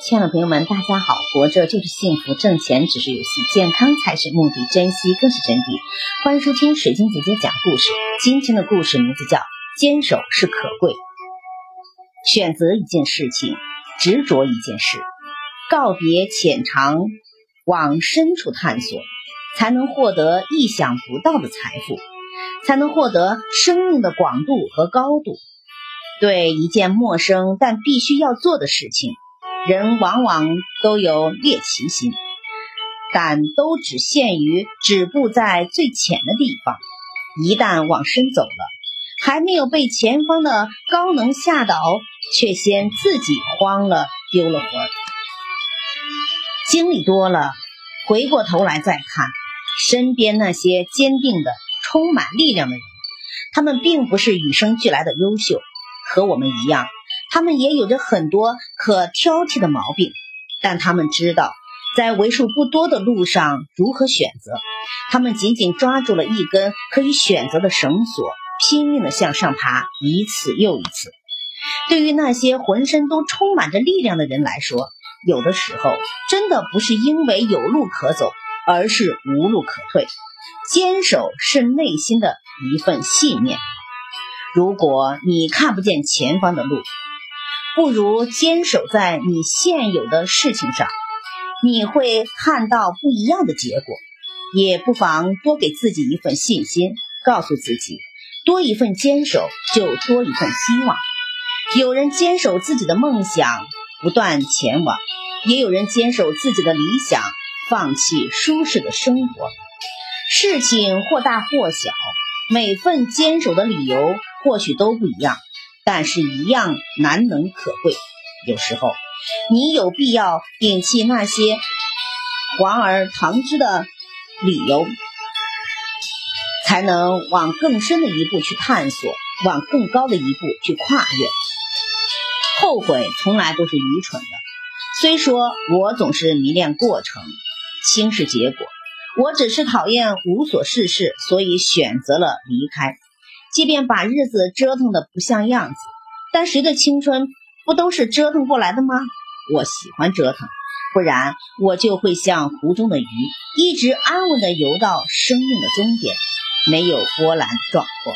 亲爱的朋友们，大家好！活着就是幸福，挣钱只是游戏，健康才是目的，珍惜更是真谛。欢迎收听水晶姐姐讲故事。今天的故事名字叫《坚守是可贵》。选择一件事情，执着一件事，告别浅尝，往深处探索，才能获得意想不到的财富，才能获得生命的广度和高度。对一件陌生但必须要做的事情。人往往都有猎奇心，但都只限于止步在最浅的地方。一旦往深走了，还没有被前方的高能吓倒，却先自己慌了，丢了魂。经历多了，回过头来再看身边那些坚定的、充满力量的人，他们并不是与生俱来的优秀，和我们一样。他们也有着很多可挑剔的毛病，但他们知道在为数不多的路上如何选择。他们紧紧抓住了一根可以选择的绳索，拼命地向上爬，一次又一次。对于那些浑身都充满着力量的人来说，有的时候真的不是因为有路可走，而是无路可退。坚守是内心的一份信念。如果你看不见前方的路，不如坚守在你现有的事情上，你会看到不一样的结果。也不妨多给自己一份信心，告诉自己，多一份坚守就多一份希望。有人坚守自己的梦想，不断前往；也有人坚守自己的理想，放弃舒适的生活。事情或大或小，每份坚守的理由或许都不一样。但是，一样难能可贵。有时候，你有必要摒弃那些堂而堂之的理由，才能往更深的一步去探索，往更高的一步去跨越。后悔从来都是愚蠢的。虽说我总是迷恋过程，轻视结果，我只是讨厌无所事事，所以选择了离开。即便把日子折腾的不像样子，但谁的青春不都是折腾过来的吗？我喜欢折腾，不然我就会像湖中的鱼，一直安稳的游到生命的终点，没有波澜壮阔。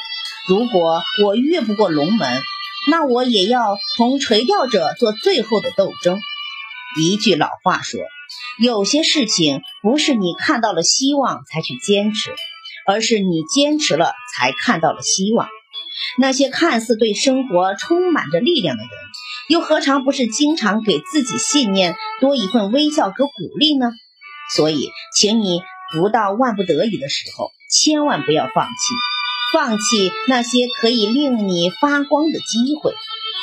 如果我越不过龙门，那我也要同垂钓者做最后的斗争。一句老话说，有些事情不是你看到了希望才去坚持。而是你坚持了，才看到了希望。那些看似对生活充满着力量的人，又何尝不是经常给自己信念多一份微笑和鼓励呢？所以，请你不到万不得已的时候，千万不要放弃，放弃那些可以令你发光的机会。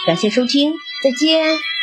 感谢收听，再见。